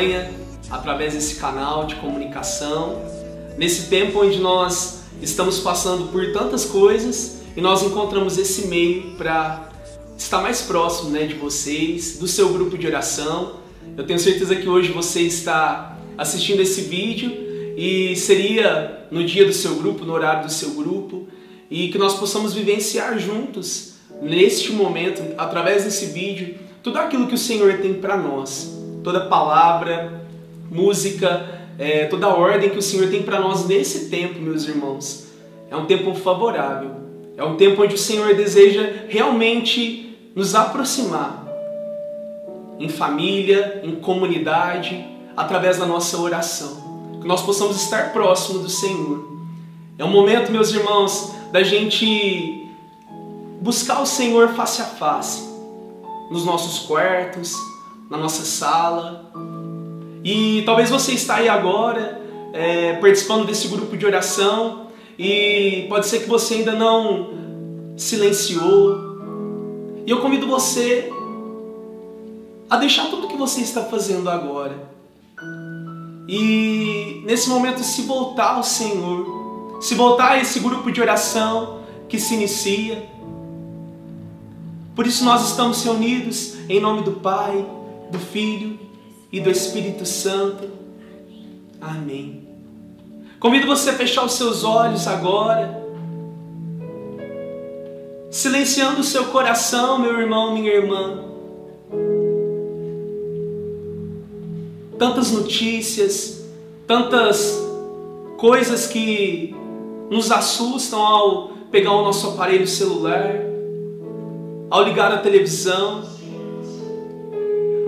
acompanha através desse canal de comunicação. Nesse tempo onde nós estamos passando por tantas coisas e nós encontramos esse meio para estar mais próximo né, de vocês, do seu grupo de oração. Eu tenho certeza que hoje você está assistindo esse vídeo e seria no dia do seu grupo, no horário do seu grupo, e que nós possamos vivenciar juntos neste momento, através desse vídeo, tudo aquilo que o Senhor tem para nós, toda palavra, música, é, toda a ordem que o Senhor tem para nós nesse tempo, meus irmãos. É um tempo favorável, é um tempo onde o Senhor deseja realmente nos aproximar em família, em comunidade, através da nossa oração, que nós possamos estar próximo do Senhor. É um momento, meus irmãos, da gente buscar o Senhor face a face, nos nossos quartos, na nossa sala. E talvez você está aí agora é, participando desse grupo de oração e pode ser que você ainda não silenciou. E eu convido você a deixar tudo o que você está fazendo agora. E nesse momento se voltar ao Senhor, se voltar a esse grupo de oração que se inicia por isso nós estamos reunidos em nome do Pai, do Filho e do Espírito Santo. Amém. Convido você a fechar os seus olhos agora, silenciando o seu coração, meu irmão, minha irmã. Tantas notícias, tantas coisas que nos assustam ao pegar o nosso aparelho celular ao ligar a televisão.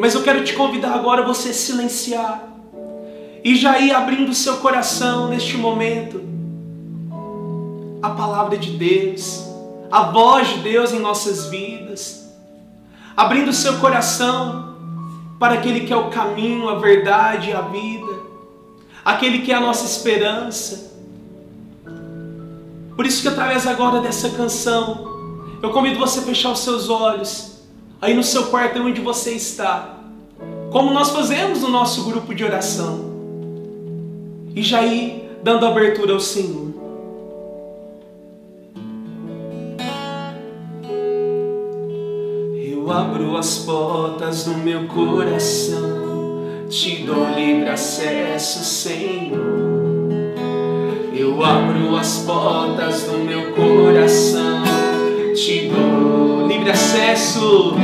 Mas eu quero te convidar agora a você silenciar e já ir abrindo seu coração neste momento. A palavra de Deus, a voz de Deus em nossas vidas, abrindo seu coração para aquele que é o caminho, a verdade e a vida, aquele que é a nossa esperança. Por isso que através agora dessa canção, eu convido você a fechar os seus olhos, aí no seu quarto onde você está, como nós fazemos no nosso grupo de oração, e já ir dando abertura ao Senhor. Eu abro as portas do meu coração, te dou livre acesso, Senhor. Eu abro as portas do meu coração te dou acesso,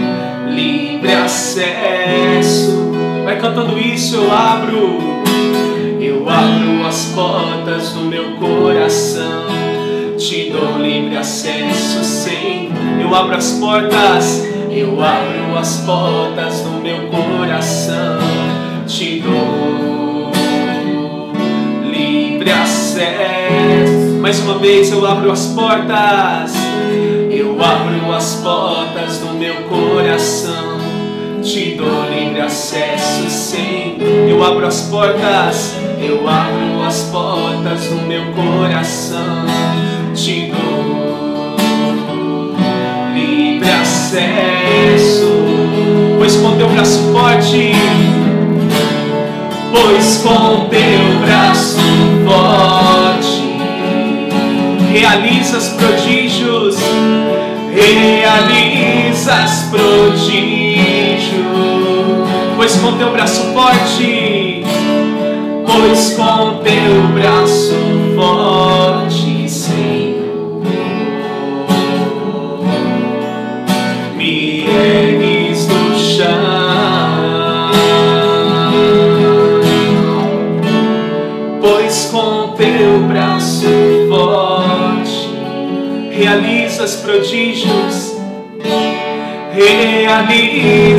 livre acesso. Vai cantando isso, eu abro, eu abro as portas do meu coração, te dou livre acesso, sim. Eu abro as portas, eu abro as portas do meu coração, te dou livre acesso. Mais uma vez eu abro as portas eu abro abro as portas, eu abro as portas do meu coração, te dou livre acesso. Pois com teu braço forte, pois com teu braço forte realizas prodígios realizas prodígio, pois com teu braço forte, pois com teu braço forte, Senhor, me ergues do chão, pois com teu braço forte realiza realizas prodígios, realizas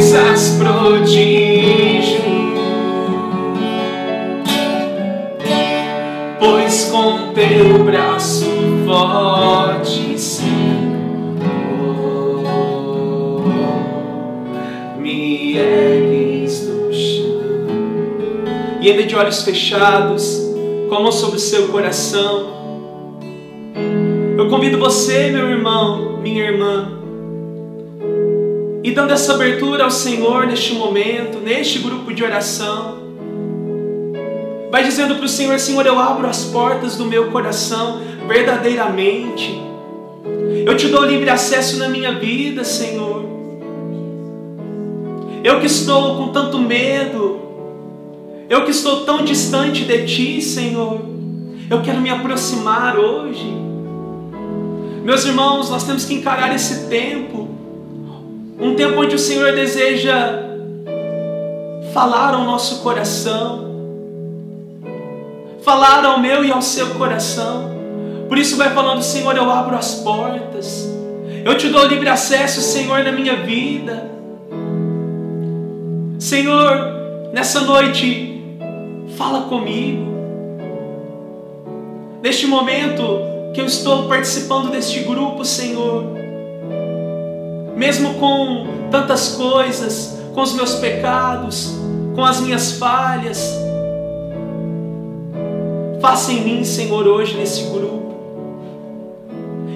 E ainda de olhos fechados, como sobre o seu coração, eu convido você, meu irmão, minha irmã, e dando essa abertura ao Senhor neste momento, neste grupo de oração. Vai dizendo para o Senhor: Senhor, eu abro as portas do meu coração verdadeiramente. Eu te dou livre acesso na minha vida, Senhor. Eu que estou com tanto medo, eu que estou tão distante de Ti, Senhor, eu quero me aproximar hoje. Meus irmãos, nós temos que encarar esse tempo um tempo onde o Senhor deseja falar ao nosso coração, falar ao meu e ao seu coração. Por isso vai falando, Senhor, eu abro as portas. Eu te dou livre acesso, Senhor, na minha vida. Senhor, nessa noite, fala comigo. Neste momento que eu estou participando deste grupo, Senhor, mesmo com tantas coisas, com os meus pecados, com as minhas falhas. Faça em mim, Senhor, hoje nesse grupo.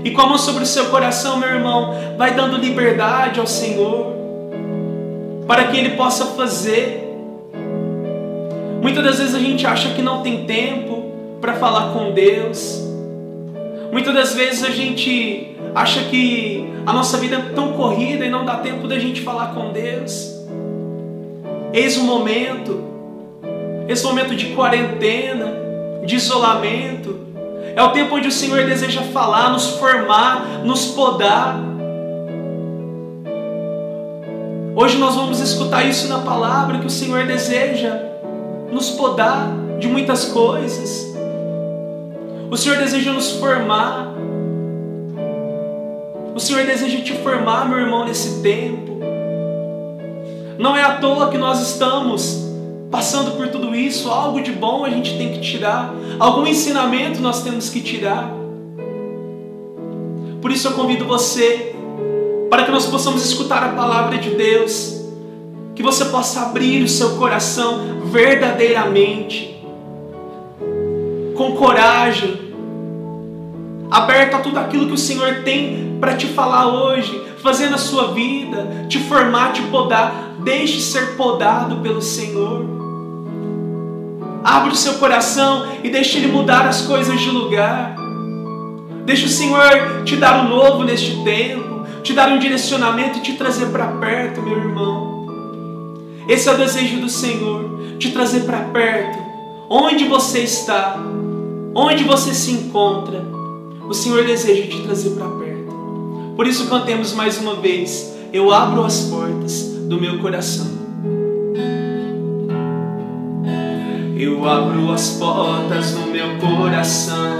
E com a mão sobre o seu coração, meu irmão, vai dando liberdade ao Senhor, para que Ele possa fazer. Muitas das vezes a gente acha que não tem tempo para falar com Deus. Muitas das vezes a gente acha que a nossa vida é tão corrida e não dá tempo da gente falar com Deus. Eis o momento, esse momento de quarentena, de isolamento, é o tempo onde o Senhor deseja falar, nos formar, nos podar. Hoje nós vamos escutar isso na palavra que o Senhor deseja nos podar de muitas coisas. O Senhor deseja nos formar. O Senhor deseja te formar, meu irmão, nesse tempo. Não é à toa que nós estamos passando por tudo isso. Algo de bom a gente tem que tirar, algum ensinamento nós temos que tirar. Por isso eu convido você, para que nós possamos escutar a palavra de Deus, que você possa abrir o seu coração verdadeiramente, com coragem, aberto a tudo aquilo que o Senhor tem para te falar hoje, fazer na sua vida, te formar, te podar. Deixe ser podado pelo Senhor. Abra o seu coração e deixe Ele mudar as coisas de lugar. Deixe o Senhor te dar um novo neste tempo, te dar um direcionamento e te trazer para perto, meu irmão. Esse é o desejo do Senhor, te trazer para perto, onde você está, onde você se encontra o Senhor deseja te trazer para perto. Por isso cantemos mais uma vez. Eu abro as portas do meu coração. Eu abro as portas do meu coração,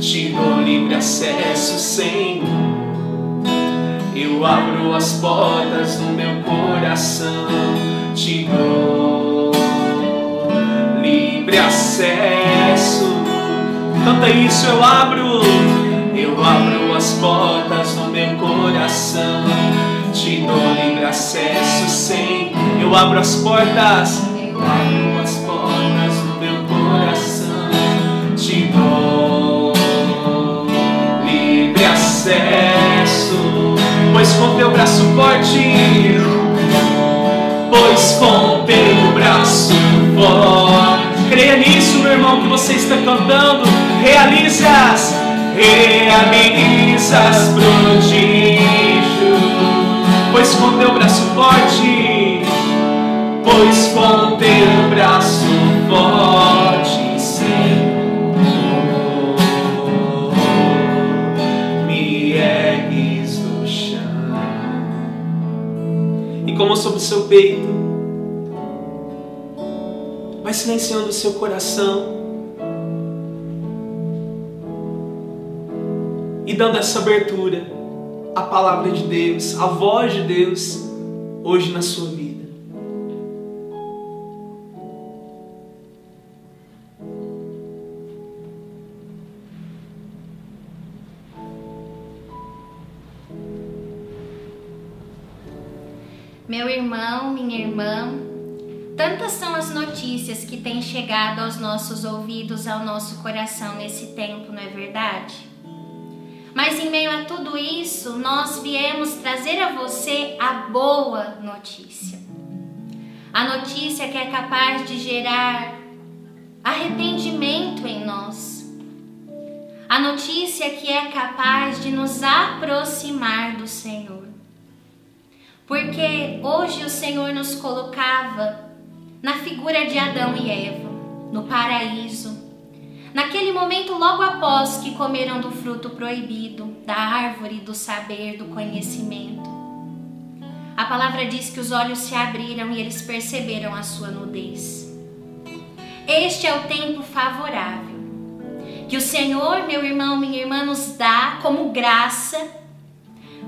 te dou livre acesso, Senhor. Eu abro as portas do meu coração, te dou livre acesso. Canta isso, eu abro, eu abro as portas do meu coração, te dou livre acesso sem. Eu abro as portas, eu abro as portas do meu coração, te dou livre acesso, pois com teu braço forte, pois com teu braço forte. Creia nisso, meu irmão, que você está cantando. Realizas, realizas prodígio. Pois com teu braço forte, pois com teu braço forte, Senhor, me ergues do chão. E como sobre o seu peito, silenciando o seu coração. E dando essa abertura à palavra de Deus, à voz de Deus, hoje na sua vida. Meu irmão, minha irmã, Tantas são as notícias que têm chegado aos nossos ouvidos, ao nosso coração nesse tempo, não é verdade? Mas em meio a tudo isso, nós viemos trazer a você a boa notícia. A notícia que é capaz de gerar arrependimento em nós. A notícia que é capaz de nos aproximar do Senhor. Porque hoje o Senhor nos colocava na figura de Adão e Eva, no paraíso. Naquele momento, logo após que comeram do fruto proibido, da árvore do saber, do conhecimento. A palavra diz que os olhos se abriram e eles perceberam a sua nudez. Este é o tempo favorável que o Senhor, meu irmão, minha irmã, nos dá como graça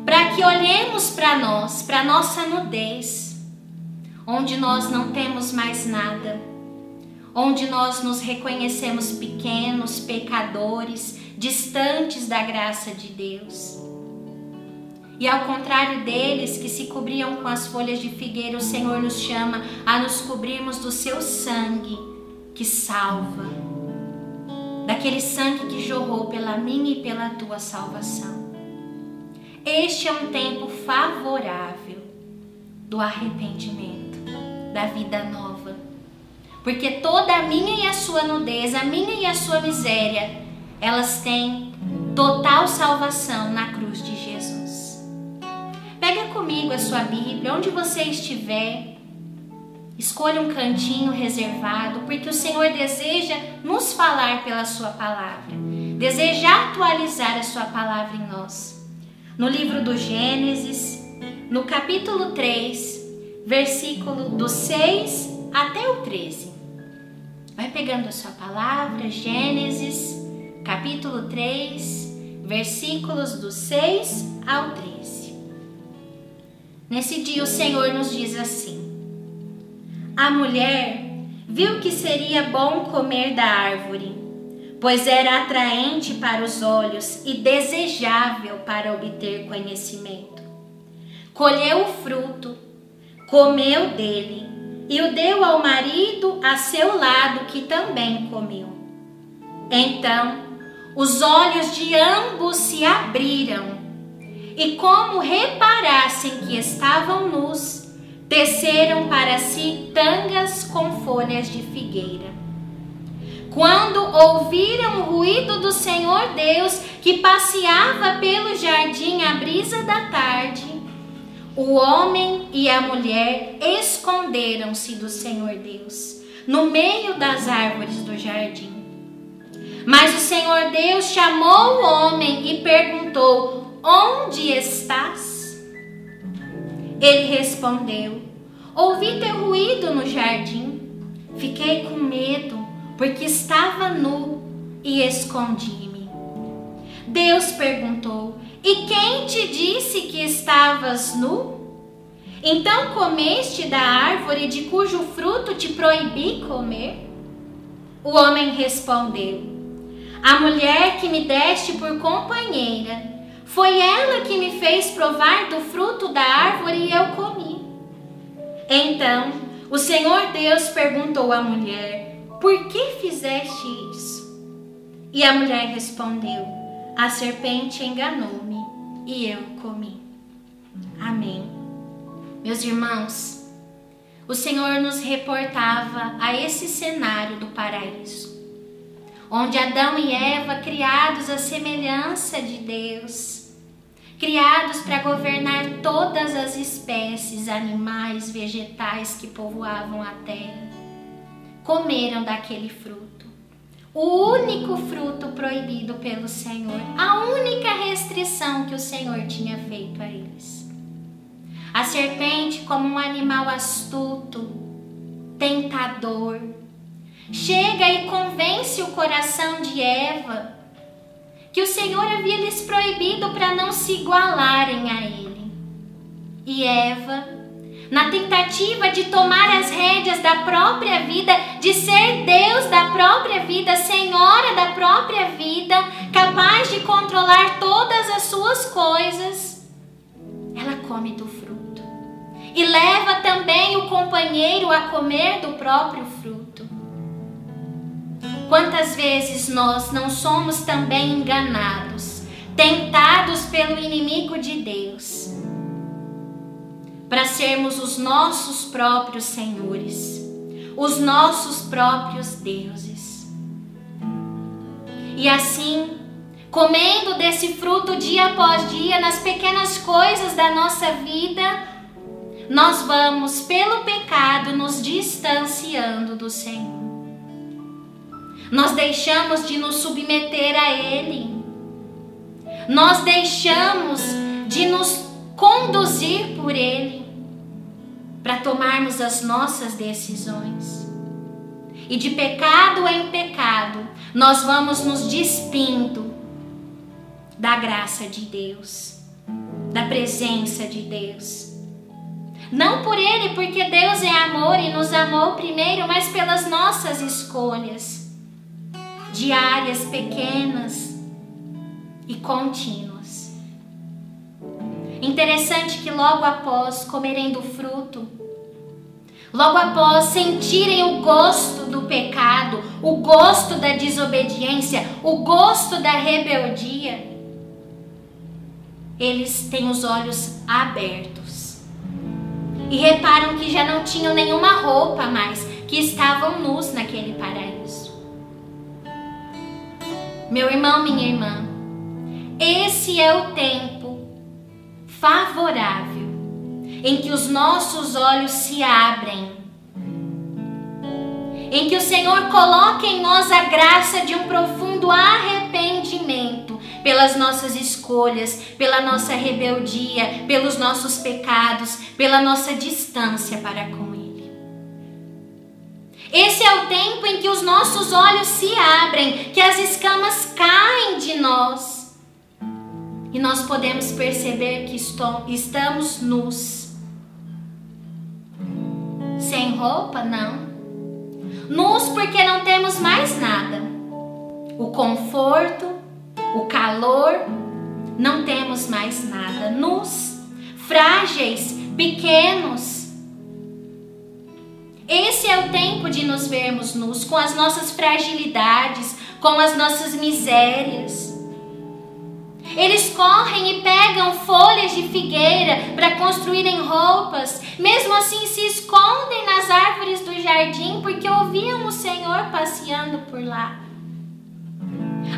para que olhemos para nós, para nossa nudez, onde nós não temos mais nada, onde nós nos reconhecemos pequenos, pecadores, distantes da graça de Deus. E ao contrário deles que se cobriam com as folhas de figueira, o Senhor nos chama a nos cobrirmos do seu sangue que salva, daquele sangue que jorrou pela minha e pela tua salvação. Este é um tempo favorável do arrependimento, da vida nova. Porque toda a minha e a sua nudez, a minha e a sua miséria, elas têm total salvação na cruz de Jesus. Pega comigo a sua Bíblia, onde você estiver. Escolha um cantinho reservado, porque o Senhor deseja nos falar pela sua palavra. Deseja atualizar a sua palavra em nós no livro do Gênesis, no capítulo 3, versículo do 6 até o 13. Vai pegando a sua palavra, Gênesis, capítulo 3, versículos do 6 ao 13. Nesse dia o Senhor nos diz assim: A mulher viu que seria bom comer da árvore pois era atraente para os olhos e desejável para obter conhecimento. Colheu o fruto, comeu dele e o deu ao marido a seu lado, que também comeu. Então, os olhos de ambos se abriram e, como reparassem que estavam nus, teceram para si tangas com folhas de figueira. Quando ouviram o ruído do Senhor Deus que passeava pelo jardim à brisa da tarde, o homem e a mulher esconderam-se do Senhor Deus no meio das árvores do jardim. Mas o Senhor Deus chamou o homem e perguntou: Onde estás? Ele respondeu: Ouvi teu ruído no jardim. Fiquei com medo porque estava nu e escondi-me. Deus perguntou: E quem te disse que estavas nu? Então comeste da árvore de cujo fruto te proibi comer? O homem respondeu: A mulher que me deste por companheira, foi ela que me fez provar do fruto da árvore e eu comi. Então o Senhor Deus perguntou à mulher: por que fizeste isso? E a mulher respondeu: A serpente enganou-me e eu comi. Amém. Meus irmãos, o Senhor nos reportava a esse cenário do paraíso, onde Adão e Eva, criados à semelhança de Deus, criados para governar todas as espécies animais, vegetais que povoavam a terra, comeram daquele fruto. O único fruto proibido pelo Senhor, a única restrição que o Senhor tinha feito a eles. A serpente, como um animal astuto, tentador, chega e convence o coração de Eva que o Senhor havia lhes proibido para não se igualarem a ele. E Eva na tentativa de tomar as rédeas da própria vida, de ser Deus da própria vida, Senhora da própria vida, capaz de controlar todas as suas coisas, ela come do fruto e leva também o companheiro a comer do próprio fruto. Quantas vezes nós não somos também enganados? tentados pelo inimigo de Deus, para sermos os nossos próprios senhores, os nossos próprios deuses. E assim, comendo desse fruto dia após dia nas pequenas coisas da nossa vida, nós vamos, pelo pecado, nos distanciando do Senhor. Nós deixamos de nos submeter a Ele. Nós deixamos de nos conduzir por Ele para tomarmos as nossas decisões. E de pecado em pecado, nós vamos nos despindo da graça de Deus, da presença de Deus. Não por Ele, porque Deus é amor e nos amou primeiro, mas pelas nossas escolhas diárias, pequenas e contínuas. Interessante que logo após comerem do fruto, logo após sentirem o gosto do pecado, o gosto da desobediência, o gosto da rebeldia, eles têm os olhos abertos e reparam que já não tinham nenhuma roupa mais, que estavam nus naquele paraíso. Meu irmão, minha irmã, esse é o tempo favorável em que os nossos olhos se abrem, em que o Senhor coloca em nós a graça de um profundo arrependimento pelas nossas escolhas, pela nossa rebeldia, pelos nossos pecados, pela nossa distância para com Ele. Esse é o tempo em que os nossos olhos se abrem, que as escamas caem de nós e nós podemos perceber que estamos nus. Sem roupa? Não. Nus porque não temos mais nada. O conforto, o calor, não temos mais nada. Nus, frágeis, pequenos esse é o tempo de nos vermos nus, com as nossas fragilidades, com as nossas misérias. Eles correm e pegam folhas de figueira para construírem roupas, mesmo assim se escondem nas árvores do jardim porque ouviam o Senhor passeando por lá.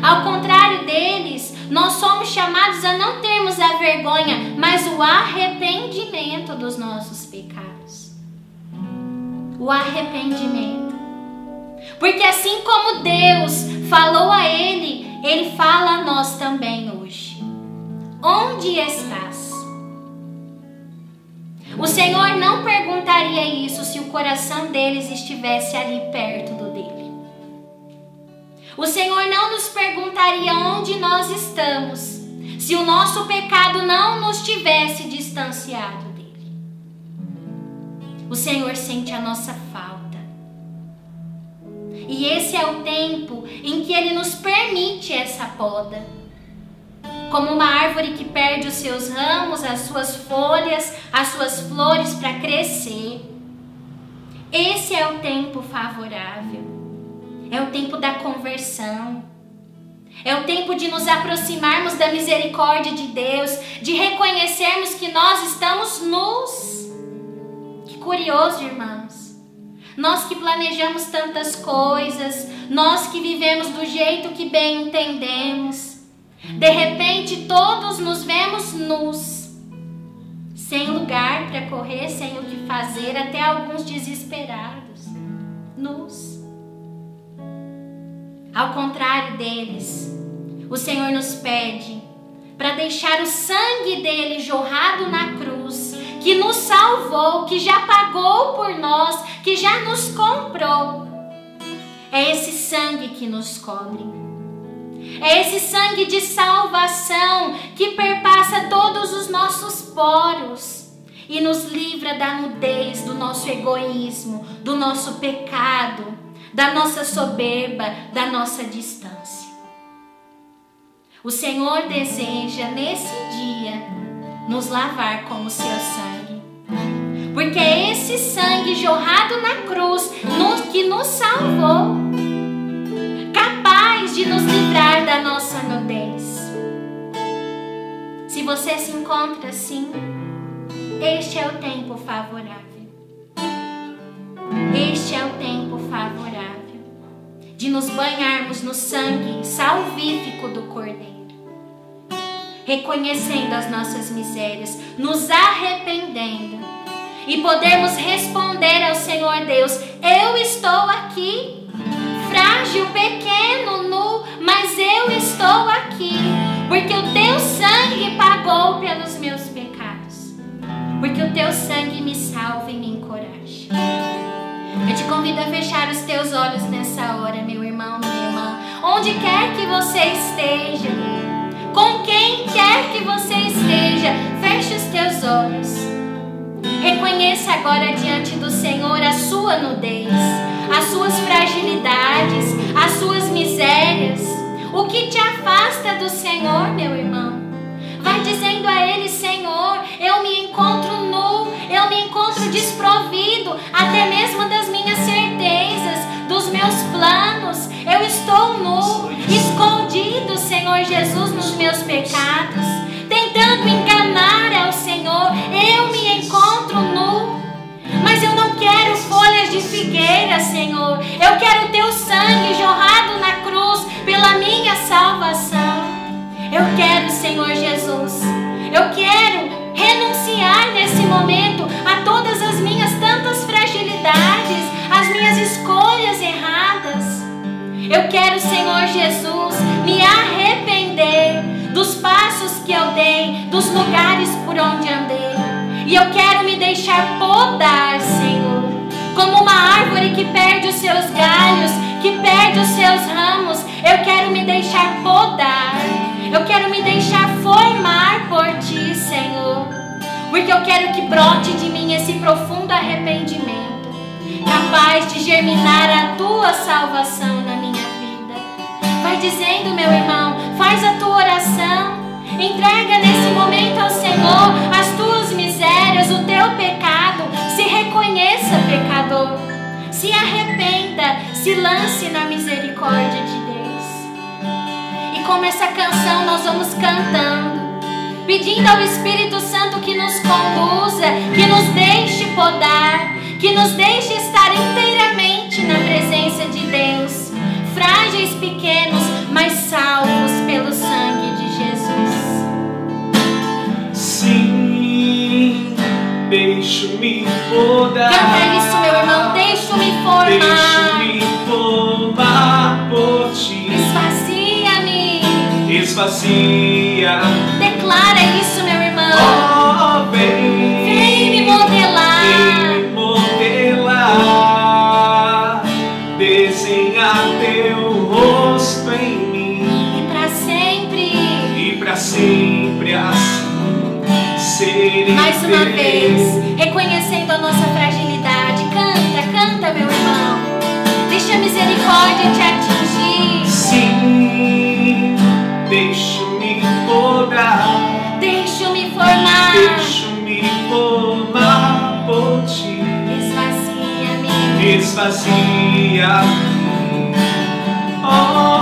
Ao contrário deles, nós somos chamados a não termos a vergonha, mas o arrependimento dos nossos pecados o arrependimento. Porque assim como Deus falou a ele, ele fala a nós também hoje. Onde estás? O Senhor não perguntaria isso se o coração deles estivesse ali perto do dele. O Senhor não nos perguntaria onde nós estamos se o nosso pecado não nos tivesse distanciado. O Senhor sente a nossa falta. E esse é o tempo em que Ele nos permite essa poda. Como uma árvore que perde os seus ramos, as suas folhas, as suas flores para crescer. Esse é o tempo favorável. É o tempo da conversão. É o tempo de nos aproximarmos da misericórdia de Deus, de reconhecermos que nós estamos nus curioso, irmãos. Nós que planejamos tantas coisas, nós que vivemos do jeito que bem entendemos, de repente todos nos vemos nus, sem lugar para correr, sem o que fazer, até alguns desesperados, nus. Ao contrário deles, o Senhor nos pede para deixar o sangue dele jorrado na cruz que nos salvou, que já pagou por nós, que já nos comprou. É esse sangue que nos cobre. É esse sangue de salvação que perpassa todos os nossos poros e nos livra da nudez do nosso egoísmo, do nosso pecado, da nossa soberba, da nossa distância. O Senhor deseja nesse dia nos lavar com o seu sangue. Porque é esse sangue jorrado na cruz que nos salvou, capaz de nos livrar da nossa nudez. você se encontra assim, este é o tempo favorável. Este é o tempo favorável de nos banharmos no sangue salvífico do Cordeiro, reconhecendo as nossas misérias, nos arrependendo e podermos responder ao Senhor Deus: Eu estou aqui, frágil, pequeno, nu, mas eu estou aqui, porque o teu sangue pagou pelos meus pecados, porque o teu sangue me salva e me encoraja. Eu te convido a fechar os teus olhos nessa hora, meu irmão, minha irmã. Onde quer que você esteja, com quem quer que você esteja, feche os teus olhos. Reconheça agora diante do Senhor a sua nudez, as suas fragilidades, as suas misérias. O que te afasta do Senhor, meu irmão? Vai dizendo a Ele, Senhor, eu me encontro nu, eu me encontro desprovido, até mesmo das minhas certezas, dos meus planos. Eu estou nu, escondido, Senhor Jesus, nos meus pecados, tentando enganar ao Senhor. Eu me encontro nu. Mas eu não quero folhas de figueira, Senhor. Eu quero o teu sangue jorrado na cruz pela minha salvação. Eu quero, Senhor Jesus, eu quero renunciar nesse momento a todas as minhas tantas fragilidades, as minhas escolhas erradas. Eu quero, Senhor Jesus, me arrepender que eu dei, dos lugares por onde andei. E eu quero me deixar podar, Senhor, como uma árvore que perde os seus galhos, que perde os seus ramos. Eu quero me deixar podar eu quero me deixar formar por ti, Senhor. Porque eu quero que brote de mim esse profundo arrependimento, capaz de germinar a tua salvação na minha vida. Vai dizendo, meu irmão, faz a tua oração. Entrega nesse momento ao Senhor as tuas misérias, o teu pecado. Se reconheça pecador. Se arrependa, se lance na misericórdia de Deus como essa canção nós vamos cantando, pedindo ao Espírito Santo que nos conduza, que nos deixe podar, que nos deixe estar inteiramente na presença de Deus, frágeis, pequenos, esvazia. Declara isso, meu irmão. Oh, podar. Deixo-me formar. Deixo-me formar por ti. Esvazia-me. Esvazia-me. Oh,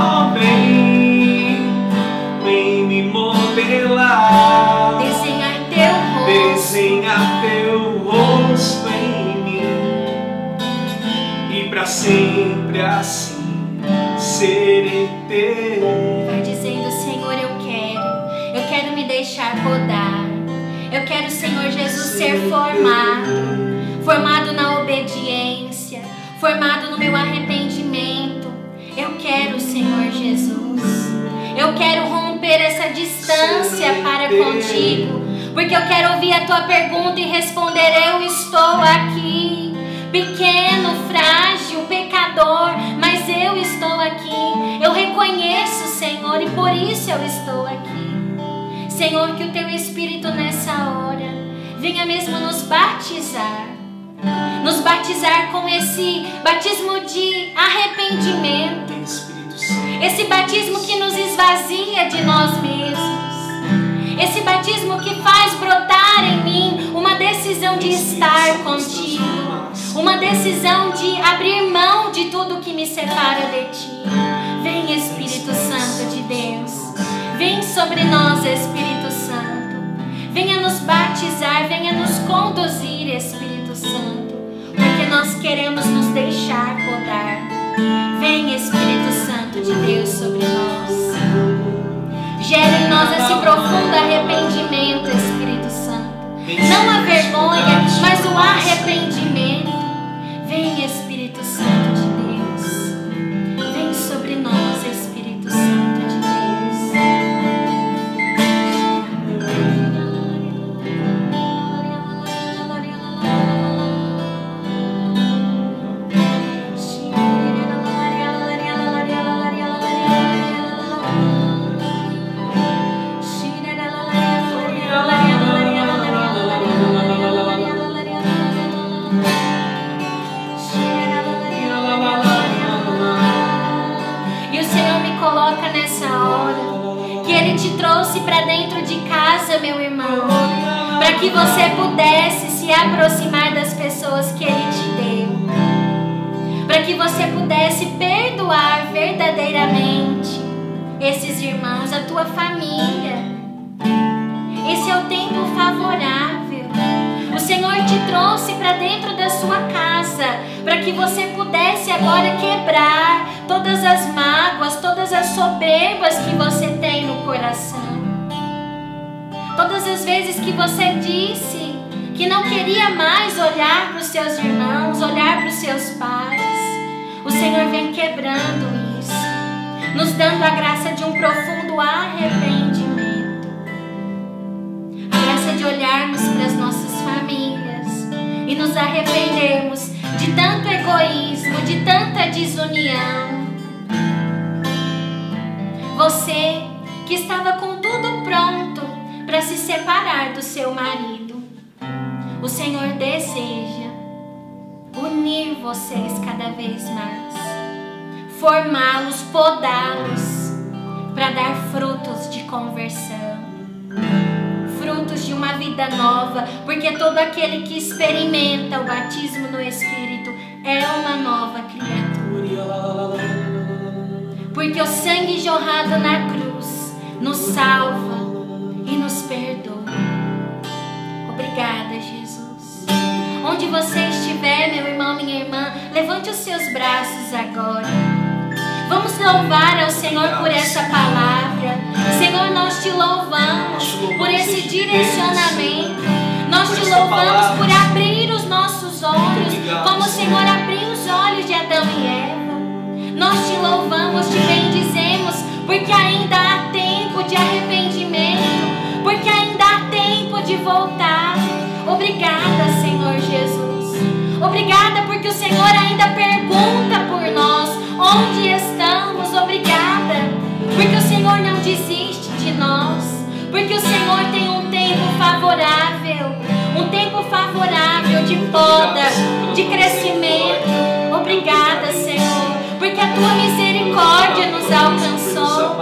Senhor Jesus, ser formado, formado na obediência, formado no meu arrependimento. Eu quero, Senhor Jesus. Eu quero romper essa distância para contigo, porque eu quero ouvir a tua pergunta e responder: Eu estou aqui, pequeno, frágil, pecador, mas eu estou aqui. Eu reconheço, Senhor, e por isso eu estou aqui. Senhor, que o teu Espírito nessa hora venha mesmo nos batizar. Nos batizar com esse batismo de arrependimento. Esse batismo que nos esvazia de nós mesmos. Esse batismo que faz brotar em mim uma decisão de estar contigo. Uma decisão de abrir mão de tudo que me separa de ti. Vem, Espírito Santo de Deus. Vem sobre nós, Espírito Santo. Venha nos batizar, venha nos conduzir, Espírito Santo, porque nós queremos nos deixar podar. Vem, Espírito Santo de Deus, sobre nós. Gera em nós esse profundo arrependimento, Espírito Santo. Não a vergonha, mas o arrependimento. Seus pais, o Senhor vem quebrando isso, nos dando a graça de um profundo arrependimento a graça de olharmos para as nossas famílias e nos arrependermos de tanto egoísmo, de tanta desunião. Você que estava com tudo pronto para se separar do seu marido, o Senhor deseja unir vocês cada vez mais, formá-los, podá-los para dar frutos de conversão frutos de uma vida nova, porque todo aquele que experimenta o batismo no Espírito é uma nova criatura. Porque o sangue jorrado na cruz nos salva e nos perdoa. Obrigada, Jesus. Onde você estiver, meu irmão, minha irmã, levante os seus braços agora. Vamos louvar ao Senhor por essa palavra. Senhor, nós te louvamos por esse direcionamento. Nós te louvamos por abrir os nossos olhos, como o Senhor abriu os olhos de Adão e Eva. Nós te louvamos, te bendizemos, porque ainda há tempo de arrependimento, porque ainda há tempo de voltar. Obrigada. Obrigada porque o Senhor ainda pergunta por nós onde estamos. Obrigada porque o Senhor não desiste de nós. Porque o Senhor tem um tempo favorável, um tempo favorável de poda, de crescimento. Obrigada, Senhor, porque a tua misericórdia nos alcançou,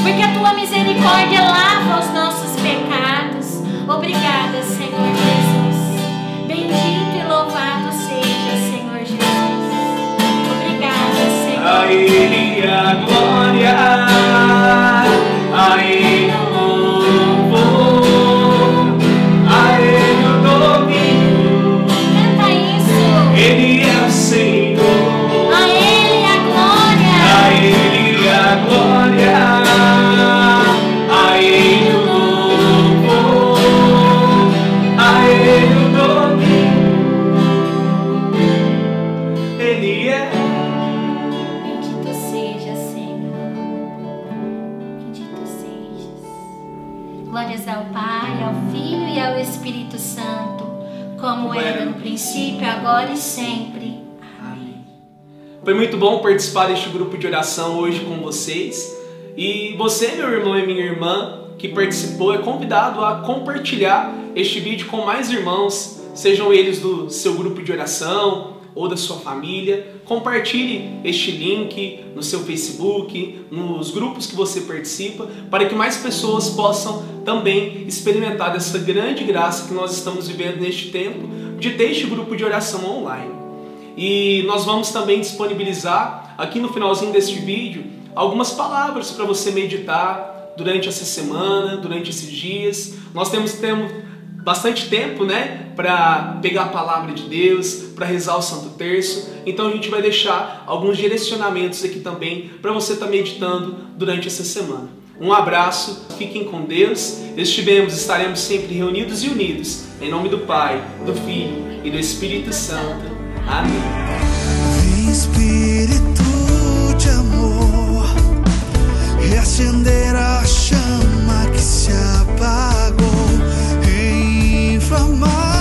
porque a tua misericórdia lava os nossos pecados. Obrigada, Senhor Jesus. Bendito participar deste grupo de oração hoje com vocês. E você, meu irmão e minha irmã, que participou, é convidado a compartilhar este vídeo com mais irmãos, sejam eles do seu grupo de oração ou da sua família. Compartilhe este link no seu Facebook, nos grupos que você participa, para que mais pessoas possam também experimentar dessa grande graça que nós estamos vivendo neste tempo de ter este grupo de oração online. E nós vamos também disponibilizar aqui no finalzinho deste vídeo algumas palavras para você meditar, durante essa semana, durante esses dias. Nós temos, temos bastante tempo, né, para pegar a palavra de Deus, para rezar o Santo Terço. Então a gente vai deixar alguns direcionamentos aqui também para você estar tá meditando durante essa semana. Um abraço, fiquem com Deus. Estivemos, estaremos sempre reunidos e unidos. Em nome do Pai, do Filho e do Espírito Santo. Amém. E acender a chama que se apagou em inflamar.